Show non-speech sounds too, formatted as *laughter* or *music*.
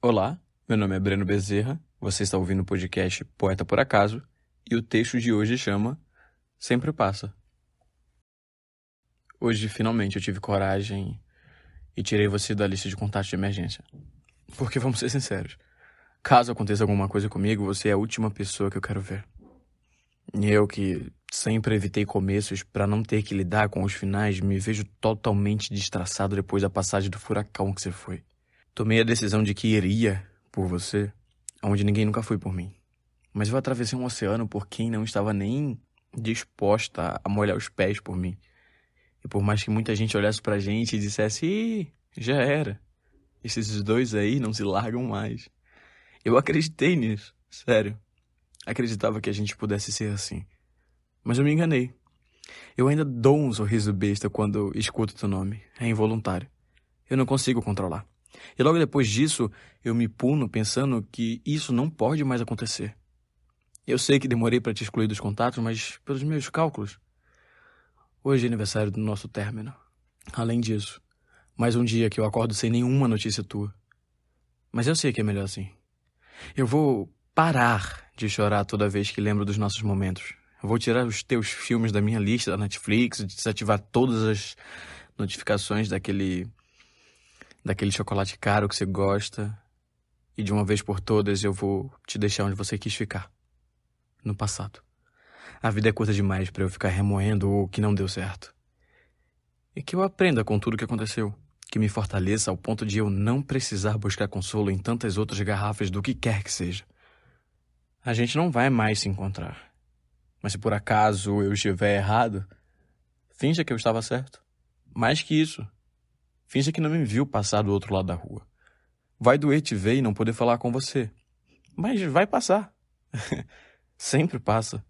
Olá, meu nome é Breno Bezerra, você está ouvindo o podcast Poeta por Acaso e o texto de hoje chama Sempre Passa. Hoje, finalmente, eu tive coragem e tirei você da lista de contatos de emergência. Porque vamos ser sinceros, caso aconteça alguma coisa comigo, você é a última pessoa que eu quero ver. E eu que sempre evitei começos para não ter que lidar com os finais, me vejo totalmente destraçado depois da passagem do furacão que você foi. Tomei a decisão de que iria por você, onde ninguém nunca foi por mim. Mas eu atravessei um oceano por quem não estava nem disposta a molhar os pés por mim. E por mais que muita gente olhasse pra gente e dissesse, Ih, já era. Esses dois aí não se largam mais. Eu acreditei nisso, sério. Acreditava que a gente pudesse ser assim. Mas eu me enganei. Eu ainda dou um sorriso besta quando escuto teu nome. É involuntário. Eu não consigo controlar. E logo depois disso, eu me puno pensando que isso não pode mais acontecer. Eu sei que demorei para te excluir dos contatos, mas pelos meus cálculos. Hoje é aniversário do nosso término. Além disso, mais um dia que eu acordo sem nenhuma notícia tua. Mas eu sei que é melhor assim. Eu vou parar de chorar toda vez que lembro dos nossos momentos. Eu vou tirar os teus filmes da minha lista da Netflix, desativar todas as notificações daquele daquele chocolate caro que você gosta. E de uma vez por todas eu vou te deixar onde você quis ficar. No passado. A vida é curta demais para eu ficar remoendo o que não deu certo. E que eu aprenda com tudo o que aconteceu. Que me fortaleça ao ponto de eu não precisar buscar consolo em tantas outras garrafas do que quer que seja. A gente não vai mais se encontrar. Mas se por acaso eu estiver errado, finja que eu estava certo. Mais que isso, Finja que não me viu passar do outro lado da rua. Vai doer te ver e não poder falar com você. Mas vai passar. *laughs* Sempre passa.